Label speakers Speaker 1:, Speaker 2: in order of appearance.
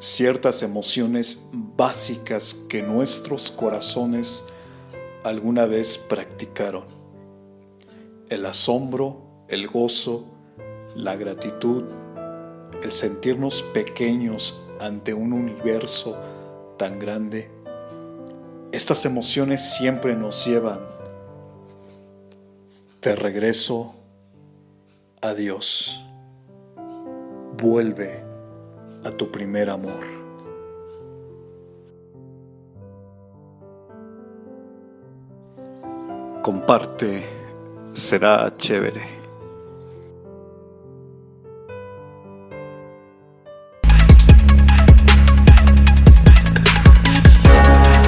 Speaker 1: ciertas emociones básicas que nuestros corazones alguna vez practicaron. El asombro, el gozo, la gratitud, el sentirnos pequeños ante un universo tan grande. Estas emociones siempre nos llevan de regreso a Dios. Vuelve a tu primer amor. Comparte, será chévere.